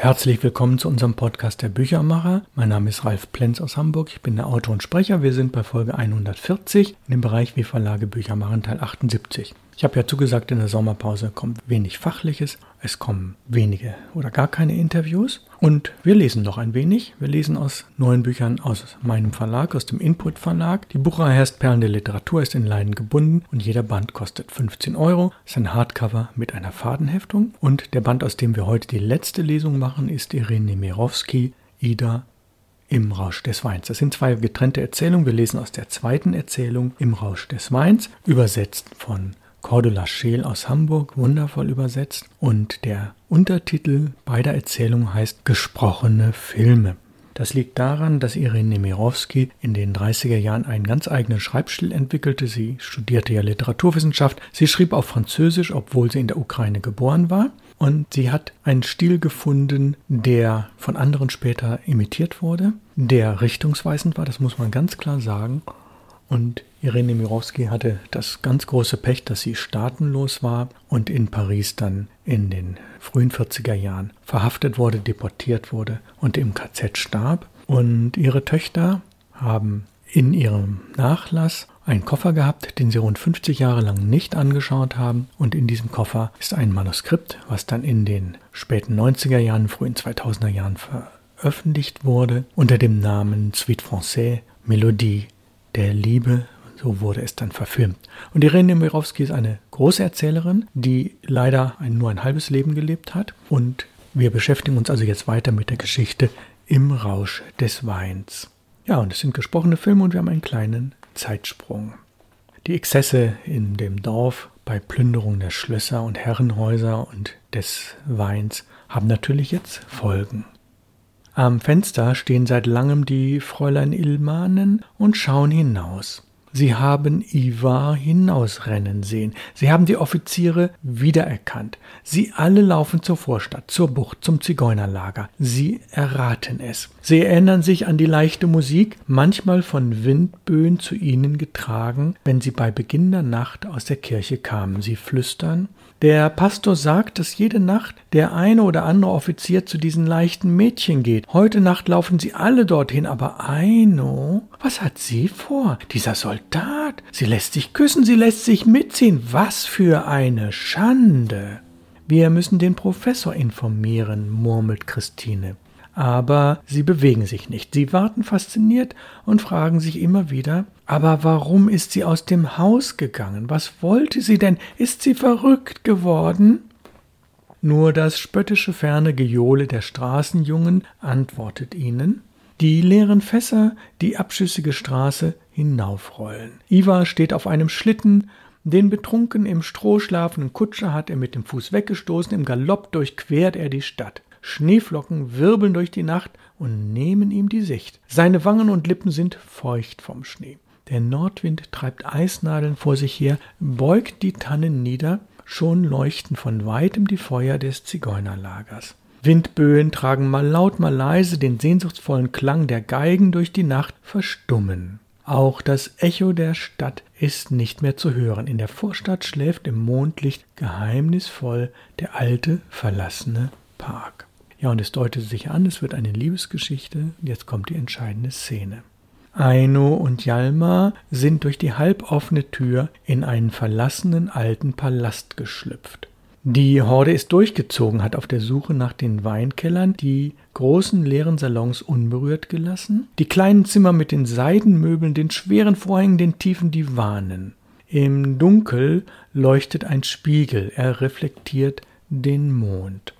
Herzlich willkommen zu unserem Podcast der Büchermacher. Mein Name ist Ralf Plenz aus Hamburg. Ich bin der Autor und Sprecher. Wir sind bei Folge 140 in dem Bereich Wie Verlage Bücher machen, Teil 78. Ich habe ja zugesagt, in der Sommerpause kommt wenig Fachliches, es kommen wenige oder gar keine Interviews und wir lesen noch ein wenig. Wir lesen aus neuen Büchern aus meinem Verlag, aus dem Input Verlag. Die Buchreihe heißt Perlen der Literatur, ist in Leinen gebunden und jeder Band kostet 15 Euro. Es ist ein Hardcover mit einer Fadenheftung und der Band, aus dem wir heute die letzte Lesung machen, ist Irene Nemirovsky, Ida im Rausch des Weins. Das sind zwei getrennte Erzählungen. Wir lesen aus der zweiten Erzählung Im Rausch des Weins, übersetzt von Cordula Scheel aus Hamburg, wundervoll übersetzt. Und der Untertitel beider Erzählungen heißt Gesprochene Filme. Das liegt daran, dass Irene Nemirovsky in den 30er Jahren einen ganz eigenen Schreibstil entwickelte. Sie studierte ja Literaturwissenschaft. Sie schrieb auf Französisch, obwohl sie in der Ukraine geboren war. Und sie hat einen Stil gefunden, der von anderen später imitiert wurde, der richtungsweisend war, das muss man ganz klar sagen. Und Irene Mirowski hatte das ganz große Pech, dass sie staatenlos war und in Paris dann in den frühen 40er Jahren verhaftet wurde, deportiert wurde und im KZ starb. Und ihre Töchter haben in ihrem Nachlass einen Koffer gehabt, den sie rund 50 Jahre lang nicht angeschaut haben. Und in diesem Koffer ist ein Manuskript, was dann in den späten 90er Jahren, frühen 2000er Jahren veröffentlicht wurde, unter dem Namen Suite Français Melodie der Liebe, so wurde es dann verfilmt. Und Irene Mirowski ist eine große Erzählerin, die leider ein, nur ein halbes Leben gelebt hat. Und wir beschäftigen uns also jetzt weiter mit der Geschichte im Rausch des Weins. Ja, und es sind gesprochene Filme und wir haben einen kleinen Zeitsprung. Die Exzesse in dem Dorf bei Plünderung der Schlösser und Herrenhäuser und des Weins haben natürlich jetzt Folgen. Am Fenster stehen seit langem die Fräulein Ilmanen und schauen hinaus. Sie haben Ivar hinausrennen sehen. Sie haben die Offiziere wiedererkannt. Sie alle laufen zur Vorstadt, zur Bucht, zum Zigeunerlager. Sie erraten es. Sie erinnern sich an die leichte Musik, manchmal von Windböen zu ihnen getragen, wenn sie bei Beginn der Nacht aus der Kirche kamen. Sie flüstern der Pastor sagt, dass jede Nacht der eine oder andere Offizier zu diesen leichten Mädchen geht. Heute Nacht laufen sie alle dorthin, aber Aino, was hat sie vor? Dieser Soldat. Sie lässt sich küssen, sie lässt sich mitziehen. Was für eine Schande. Wir müssen den Professor informieren, murmelt Christine aber sie bewegen sich nicht. Sie warten fasziniert und fragen sich immer wieder, aber warum ist sie aus dem Haus gegangen? Was wollte sie denn? Ist sie verrückt geworden? Nur das spöttische ferne Gejohle der Straßenjungen antwortet ihnen. Die leeren Fässer, die abschüssige Straße hinaufrollen. Ivar steht auf einem Schlitten, den betrunken im Stroh schlafenden Kutscher hat er mit dem Fuß weggestoßen, im Galopp durchquert er die Stadt. Schneeflocken wirbeln durch die Nacht und nehmen ihm die Sicht. Seine Wangen und Lippen sind feucht vom Schnee. Der Nordwind treibt Eisnadeln vor sich her, beugt die Tannen nieder, schon leuchten von weitem die Feuer des Zigeunerlagers. Windböen tragen mal laut, mal leise den sehnsuchtsvollen Klang der Geigen durch die Nacht verstummen. Auch das Echo der Stadt ist nicht mehr zu hören. In der Vorstadt schläft im Mondlicht geheimnisvoll der alte, verlassene Park. Ja, und es deutet sich an, es wird eine Liebesgeschichte. Jetzt kommt die entscheidende Szene. Aino und Jalma sind durch die halboffene Tür in einen verlassenen alten Palast geschlüpft. Die Horde ist durchgezogen, hat auf der Suche nach den Weinkellern die großen leeren Salons unberührt gelassen, die kleinen Zimmer mit den Seidenmöbeln, den schweren Vorhängen, den tiefen Divanen. Im Dunkel leuchtet ein Spiegel, er reflektiert den Mond.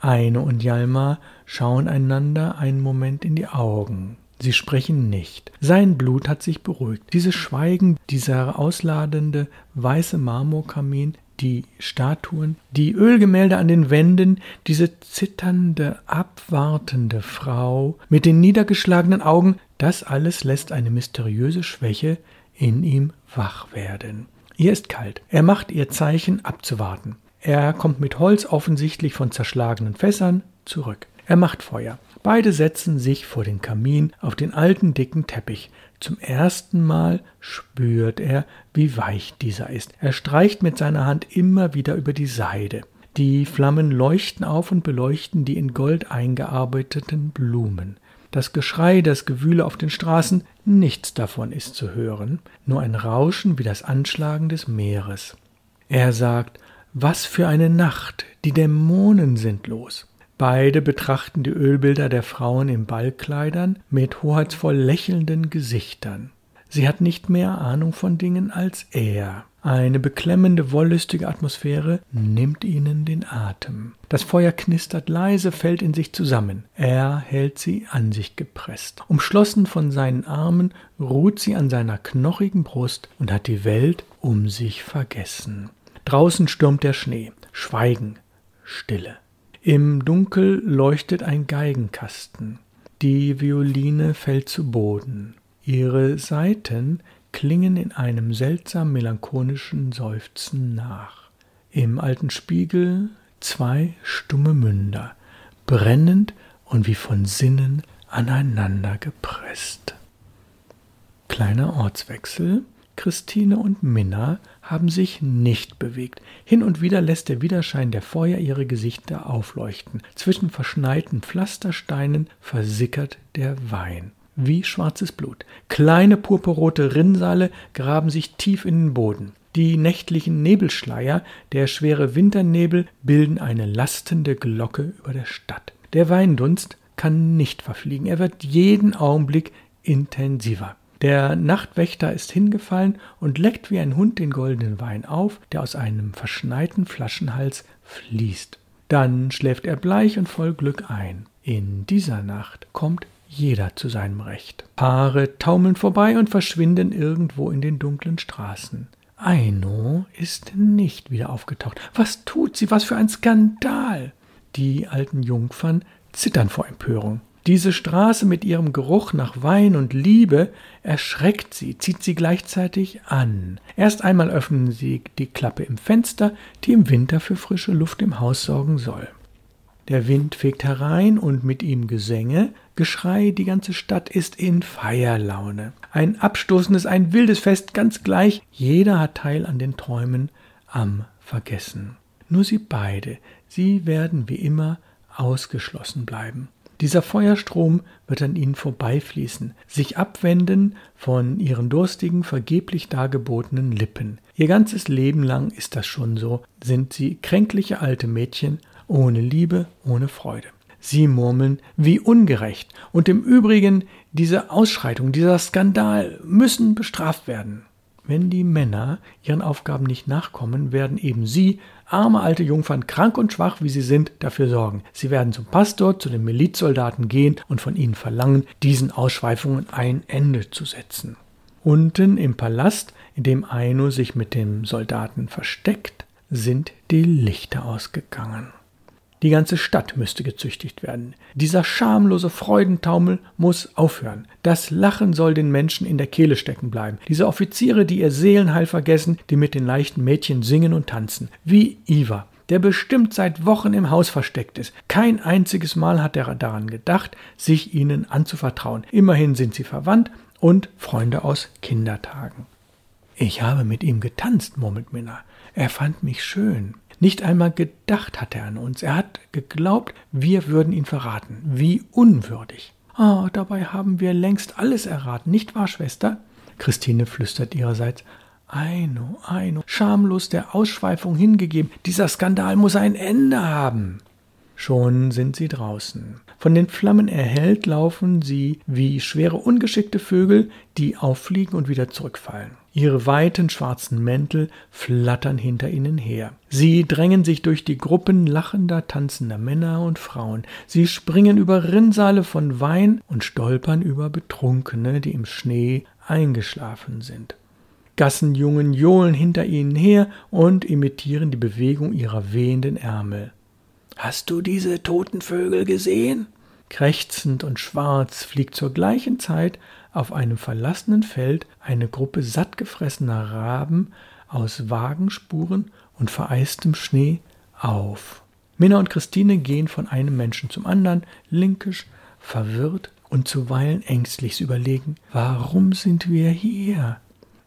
Eine und Jalmar schauen einander einen Moment in die Augen. Sie sprechen nicht. Sein Blut hat sich beruhigt. Dieses Schweigen, dieser ausladende weiße Marmorkamin, die Statuen, die Ölgemälde an den Wänden, diese zitternde, abwartende Frau mit den niedergeschlagenen Augen, das alles lässt eine mysteriöse Schwäche in ihm wach werden. Ihr ist kalt. Er macht ihr Zeichen abzuwarten. Er kommt mit Holz offensichtlich von zerschlagenen Fässern zurück. Er macht Feuer. Beide setzen sich vor den Kamin auf den alten dicken Teppich. Zum ersten Mal spürt er, wie weich dieser ist. Er streicht mit seiner Hand immer wieder über die Seide. Die Flammen leuchten auf und beleuchten die in Gold eingearbeiteten Blumen. Das Geschrei, das Gewühle auf den Straßen, nichts davon ist zu hören, nur ein Rauschen wie das Anschlagen des Meeres. Er sagt, was für eine Nacht, die Dämonen sind los. Beide betrachten die Ölbilder der Frauen in Ballkleidern mit hoheitsvoll lächelnden Gesichtern. Sie hat nicht mehr Ahnung von Dingen als er. Eine beklemmende, wollüstige Atmosphäre nimmt ihnen den Atem. Das Feuer knistert leise, fällt in sich zusammen. Er hält sie an sich gepresst. Umschlossen von seinen Armen ruht sie an seiner knochigen Brust und hat die Welt um sich vergessen. Draußen stürmt der Schnee. Schweigen, Stille. Im Dunkel leuchtet ein Geigenkasten. Die Violine fällt zu Boden. Ihre Saiten klingen in einem seltsam melancholischen Seufzen nach. Im alten Spiegel zwei stumme Münder, brennend und wie von Sinnen aneinander gepresst. Kleiner Ortswechsel. Christine und Minna haben sich nicht bewegt. Hin und wieder lässt der Widerschein der Feuer ihre Gesichter aufleuchten. Zwischen verschneiten Pflastersteinen versickert der Wein wie schwarzes Blut. Kleine purpurrote Rinnsale graben sich tief in den Boden. Die nächtlichen Nebelschleier, der schwere Winternebel, bilden eine lastende Glocke über der Stadt. Der Weindunst kann nicht verfliegen, er wird jeden Augenblick intensiver. Der Nachtwächter ist hingefallen und leckt wie ein Hund den goldenen Wein auf, der aus einem verschneiten Flaschenhals fließt. Dann schläft er bleich und voll Glück ein. In dieser Nacht kommt jeder zu seinem Recht. Paare taumeln vorbei und verschwinden irgendwo in den dunklen Straßen. Aino ist nicht wieder aufgetaucht. Was tut sie? Was für ein Skandal! Die alten Jungfern zittern vor Empörung. Diese Straße mit ihrem Geruch nach Wein und Liebe erschreckt sie, zieht sie gleichzeitig an. Erst einmal öffnen sie die Klappe im Fenster, die im Winter für frische Luft im Haus sorgen soll. Der Wind fegt herein und mit ihm Gesänge, Geschrei, die ganze Stadt ist in Feierlaune. Ein abstoßendes, ein wildes Fest, ganz gleich. Jeder hat Teil an den Träumen am Vergessen. Nur sie beide, sie werden wie immer ausgeschlossen bleiben. Dieser Feuerstrom wird an ihnen vorbeifließen, sich abwenden von ihren durstigen, vergeblich dargebotenen Lippen. Ihr ganzes Leben lang ist das schon so, sind sie kränkliche alte Mädchen ohne Liebe, ohne Freude. Sie murmeln, wie ungerecht. Und im Übrigen, diese Ausschreitung, dieser Skandal müssen bestraft werden. Wenn die Männer ihren Aufgaben nicht nachkommen, werden eben sie, arme alte Jungfern, krank und schwach wie sie sind, dafür sorgen. Sie werden zum Pastor, zu den Milizsoldaten gehen und von ihnen verlangen, diesen Ausschweifungen ein Ende zu setzen. Unten im Palast, in dem Aino sich mit dem Soldaten versteckt, sind die Lichter ausgegangen. Die ganze Stadt müsste gezüchtigt werden. Dieser schamlose Freudentaumel muss aufhören. Das Lachen soll den Menschen in der Kehle stecken bleiben. Diese Offiziere, die ihr Seelenheil vergessen, die mit den leichten Mädchen singen und tanzen. Wie Iva, der bestimmt seit Wochen im Haus versteckt ist. Kein einziges Mal hat er daran gedacht, sich ihnen anzuvertrauen. Immerhin sind sie verwandt und Freunde aus Kindertagen. Ich habe mit ihm getanzt, murmelt Minna. Er fand mich schön. Nicht einmal gedacht hat er an uns. Er hat geglaubt, wir würden ihn verraten. Wie unwürdig. Ah, dabei haben wir längst alles erraten, nicht wahr, Schwester? Christine flüstert ihrerseits. Eino, Eino, schamlos der Ausschweifung hingegeben. Dieser Skandal muss ein Ende haben. Schon sind sie draußen. Von den Flammen erhellt laufen sie wie schwere ungeschickte Vögel, die auffliegen und wieder zurückfallen. Ihre weiten schwarzen Mäntel flattern hinter ihnen her. Sie drängen sich durch die Gruppen lachender, tanzender Männer und Frauen. Sie springen über Rinnsale von Wein und stolpern über Betrunkene, die im Schnee eingeschlafen sind. Gassenjungen johlen hinter ihnen her und imitieren die Bewegung ihrer wehenden Ärmel. Hast du diese toten Vögel gesehen? Krächzend und schwarz fliegt zur gleichen Zeit auf einem verlassenen Feld eine Gruppe sattgefressener Raben aus Wagenspuren und vereistem Schnee auf. Minna und Christine gehen von einem Menschen zum anderen, linkisch, verwirrt und zuweilen ängstlich überlegen, warum sind wir hier?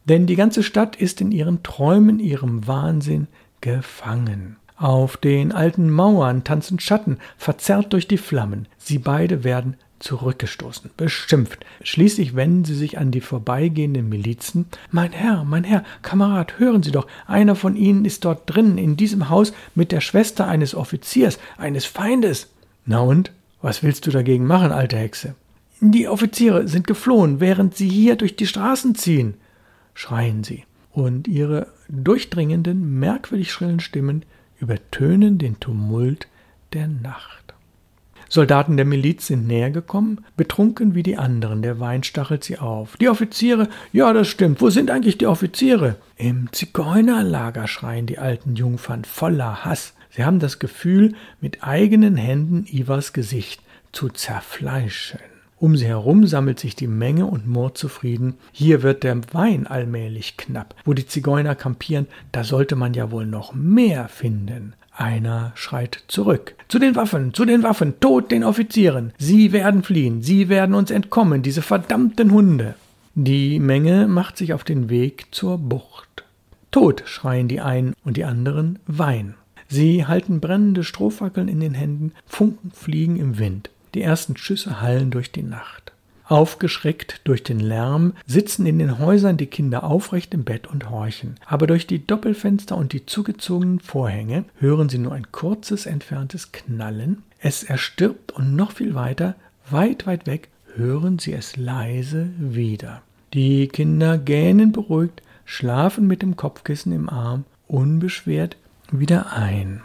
Denn die ganze Stadt ist in ihren Träumen, ihrem Wahnsinn gefangen. Auf den alten Mauern tanzen Schatten, verzerrt durch die Flammen. Sie beide werden zurückgestoßen, beschimpft. Schließlich wenden sie sich an die vorbeigehenden Milizen. Mein Herr, mein Herr, Kamerad, hören Sie doch, einer von Ihnen ist dort drinnen in diesem Haus mit der Schwester eines Offiziers, eines Feindes. Na und? Was willst du dagegen machen, alte Hexe? Die Offiziere sind geflohen, während sie hier durch die Straßen ziehen, schreien sie, und ihre durchdringenden, merkwürdig schrillen Stimmen übertönen den Tumult der Nacht. Soldaten der Miliz sind näher gekommen, betrunken wie die anderen, der Wein stachelt sie auf. Die Offiziere, ja, das stimmt, wo sind eigentlich die Offiziere? Im Zigeunerlager schreien die alten Jungfern voller Hass. Sie haben das Gefühl, mit eigenen Händen Ivas Gesicht zu zerfleischen. Um sie herum sammelt sich die Menge und murrt zufrieden. Hier wird der Wein allmählich knapp. Wo die Zigeuner kampieren, da sollte man ja wohl noch mehr finden. Einer schreit zurück. Zu den Waffen, zu den Waffen, tot den Offizieren. Sie werden fliehen, sie werden uns entkommen, diese verdammten Hunde. Die Menge macht sich auf den Weg zur Bucht. Tod schreien die einen und die anderen Wein. Sie halten brennende Strohfackeln in den Händen, Funken fliegen im Wind. Die ersten Schüsse hallen durch die Nacht. Aufgeschreckt durch den Lärm sitzen in den Häusern die Kinder aufrecht im Bett und horchen. Aber durch die Doppelfenster und die zugezogenen Vorhänge hören sie nur ein kurzes entferntes Knallen. Es erstirbt und noch viel weiter, weit, weit weg, hören sie es leise wieder. Die Kinder gähnen beruhigt, schlafen mit dem Kopfkissen im Arm, unbeschwert wieder ein.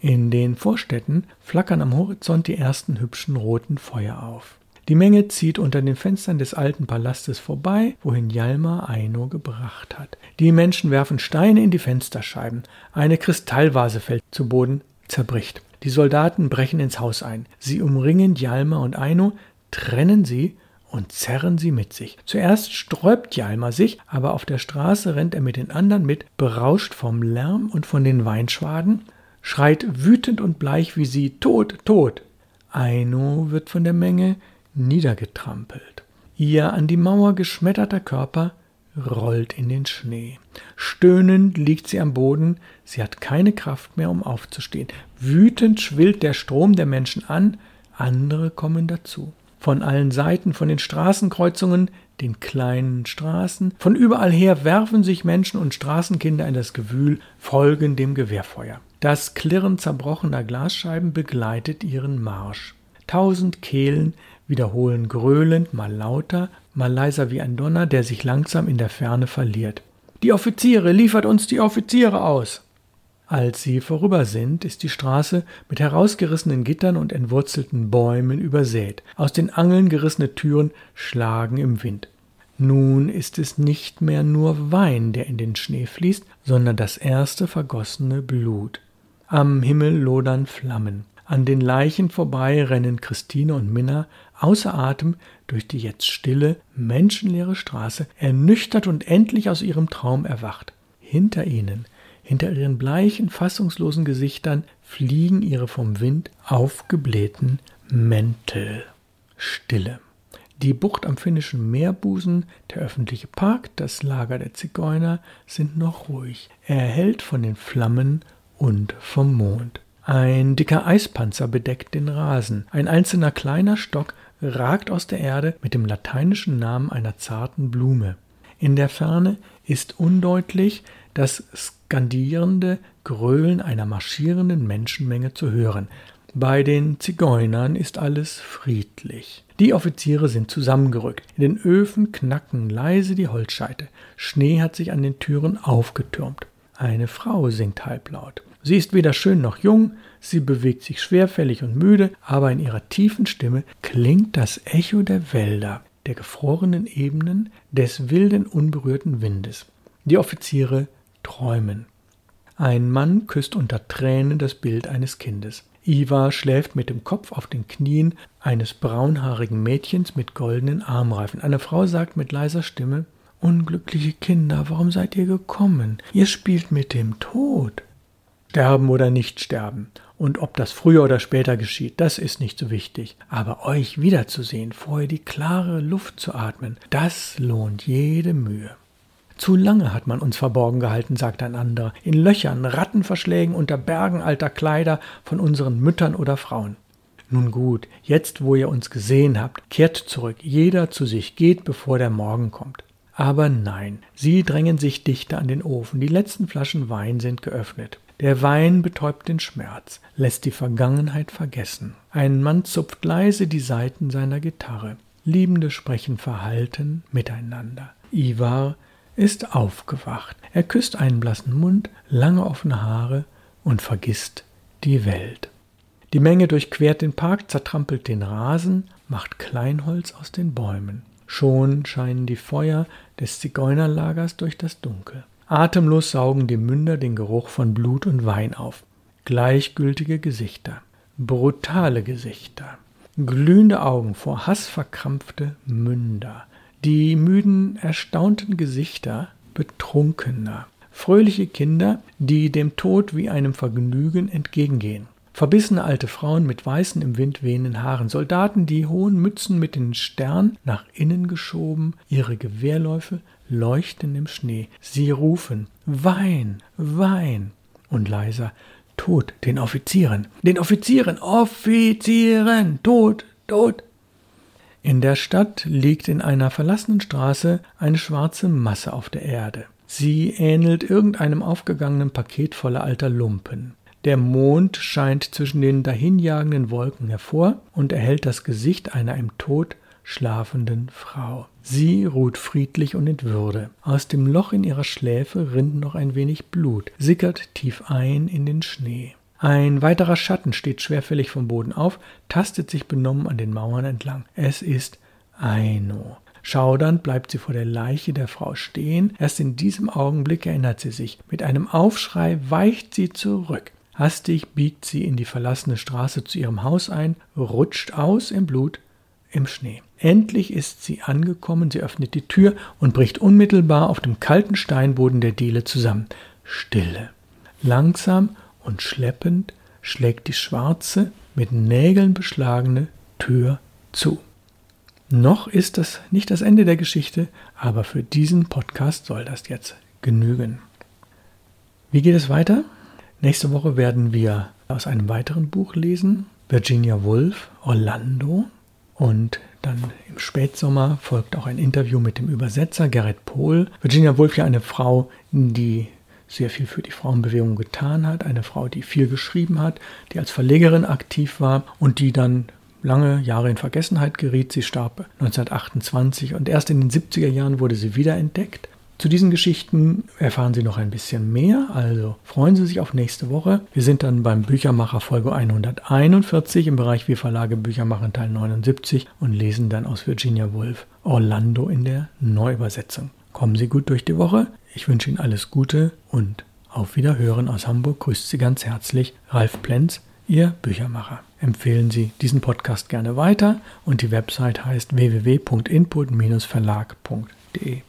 In den Vorstädten flackern am Horizont die ersten hübschen roten Feuer auf. Die Menge zieht unter den Fenstern des alten Palastes vorbei, wohin Jalmar Aino gebracht hat. Die Menschen werfen Steine in die Fensterscheiben. Eine Kristallvase fällt zu Boden, zerbricht. Die Soldaten brechen ins Haus ein. Sie umringen Jalmar und Aino, trennen sie und zerren sie mit sich. Zuerst sträubt Jalmar sich, aber auf der Straße rennt er mit den anderen mit, berauscht vom Lärm und von den Weinschwaden schreit wütend und bleich wie sie Tod, Tod. Aino wird von der Menge niedergetrampelt. Ihr an die Mauer geschmetterter Körper rollt in den Schnee. Stöhnend liegt sie am Boden, sie hat keine Kraft mehr, um aufzustehen. Wütend schwillt der Strom der Menschen an, andere kommen dazu. Von allen Seiten, von den Straßenkreuzungen, den kleinen Straßen, von überall her werfen sich Menschen und Straßenkinder in das Gewühl, folgen dem Gewehrfeuer. Das Klirren zerbrochener Glasscheiben begleitet ihren Marsch. Tausend Kehlen wiederholen gröhlend, mal lauter, mal leiser wie ein Donner, der sich langsam in der Ferne verliert. Die Offiziere, liefert uns die Offiziere aus! Als sie vorüber sind, ist die Straße mit herausgerissenen Gittern und entwurzelten Bäumen übersät. Aus den Angeln gerissene Türen schlagen im Wind. Nun ist es nicht mehr nur Wein, der in den Schnee fließt, sondern das erste vergossene Blut. Am Himmel lodern Flammen. An den Leichen vorbei rennen Christine und Minna außer Atem durch die jetzt stille, menschenleere Straße, ernüchtert und endlich aus ihrem Traum erwacht. Hinter ihnen, hinter ihren bleichen, fassungslosen Gesichtern fliegen ihre vom Wind aufgeblähten Mäntel. Stille. Die Bucht am finnischen Meerbusen, der öffentliche Park, das Lager der Zigeuner sind noch ruhig, erhellt von den Flammen und vom Mond. Ein dicker Eispanzer bedeckt den Rasen. Ein einzelner kleiner Stock ragt aus der Erde mit dem lateinischen Namen einer zarten Blume. In der Ferne ist undeutlich das skandierende Gröhlen einer marschierenden Menschenmenge zu hören. Bei den Zigeunern ist alles friedlich. Die Offiziere sind zusammengerückt. In den Öfen knacken leise die Holzscheite. Schnee hat sich an den Türen aufgetürmt. Eine Frau singt halblaut. Sie ist weder schön noch jung, sie bewegt sich schwerfällig und müde, aber in ihrer tiefen Stimme klingt das Echo der Wälder, der gefrorenen Ebenen, des wilden, unberührten Windes. Die Offiziere träumen. Ein Mann küsst unter Tränen das Bild eines Kindes. Iva schläft mit dem Kopf auf den Knien eines braunhaarigen Mädchens mit goldenen Armreifen. Eine Frau sagt mit leiser Stimme Unglückliche Kinder, warum seid ihr gekommen? Ihr spielt mit dem Tod. Sterben oder nicht sterben. Und ob das früher oder später geschieht, das ist nicht so wichtig. Aber euch wiederzusehen, vorher die klare Luft zu atmen, das lohnt jede Mühe. Zu lange hat man uns verborgen gehalten, sagt ein anderer, in Löchern, Rattenverschlägen, unter Bergen alter Kleider von unseren Müttern oder Frauen. Nun gut, jetzt wo ihr uns gesehen habt, kehrt zurück, jeder zu sich, geht, bevor der Morgen kommt. Aber nein, sie drängen sich dichter an den Ofen, die letzten Flaschen Wein sind geöffnet. Der Wein betäubt den Schmerz, lässt die Vergangenheit vergessen. Ein Mann zupft leise die Saiten seiner Gitarre. Liebende sprechen verhalten miteinander. Ivar ist aufgewacht. Er küsst einen blassen Mund, lange offene Haare und vergisst die Welt. Die Menge durchquert den Park, zertrampelt den Rasen, macht Kleinholz aus den Bäumen. Schon scheinen die Feuer des Zigeunerlagers durch das Dunkel. Atemlos saugen die Münder den Geruch von Blut und Wein auf. Gleichgültige Gesichter, brutale Gesichter, glühende Augen vor Hass verkrampfte Münder, die müden, erstaunten Gesichter Betrunkener, fröhliche Kinder, die dem Tod wie einem Vergnügen entgegengehen. Verbissene alte Frauen mit weißen im Wind wehenden Haaren, Soldaten, die hohen Mützen mit den Sternen nach innen geschoben, ihre Gewehrläufe leuchten im Schnee. Sie rufen Wein, Wein und leiser Tod den Offizieren, den Offizieren, Offizieren, Tod, Tod. In der Stadt liegt in einer verlassenen Straße eine schwarze Masse auf der Erde. Sie ähnelt irgendeinem aufgegangenen Paket voller alter Lumpen. Der Mond scheint zwischen den dahinjagenden Wolken hervor und erhellt das Gesicht einer im Tod schlafenden Frau. Sie ruht friedlich und in Würde. Aus dem Loch in ihrer Schläfe rinnt noch ein wenig Blut, sickert tief ein in den Schnee. Ein weiterer Schatten steht schwerfällig vom Boden auf, tastet sich benommen an den Mauern entlang. Es ist Aino. Schaudernd bleibt sie vor der Leiche der Frau stehen. Erst in diesem Augenblick erinnert sie sich. Mit einem Aufschrei weicht sie zurück. Hastig biegt sie in die verlassene Straße zu ihrem Haus ein, rutscht aus im Blut, im Schnee. Endlich ist sie angekommen, sie öffnet die Tür und bricht unmittelbar auf dem kalten Steinboden der Diele zusammen. Stille. Langsam und schleppend schlägt die schwarze, mit Nägeln beschlagene Tür zu. Noch ist das nicht das Ende der Geschichte, aber für diesen Podcast soll das jetzt genügen. Wie geht es weiter? Nächste Woche werden wir aus einem weiteren Buch lesen, Virginia Woolf, Orlando. Und dann im Spätsommer folgt auch ein Interview mit dem Übersetzer Gerrit Pohl. Virginia Woolf ja eine Frau, die sehr viel für die Frauenbewegung getan hat, eine Frau, die viel geschrieben hat, die als Verlegerin aktiv war und die dann lange Jahre in Vergessenheit geriet. Sie starb 1928 und erst in den 70er Jahren wurde sie wiederentdeckt. Zu diesen Geschichten erfahren Sie noch ein bisschen mehr, also freuen Sie sich auf nächste Woche. Wir sind dann beim Büchermacher Folge 141 im Bereich Wir Verlage Büchermacher Teil 79 und lesen dann aus Virginia Woolf Orlando in der Neuübersetzung. Kommen Sie gut durch die Woche. Ich wünsche Ihnen alles Gute und auf Wiederhören aus Hamburg grüßt Sie ganz herzlich Ralf Plenz, Ihr Büchermacher. Empfehlen Sie diesen Podcast gerne weiter und die Website heißt www.input-verlag.de.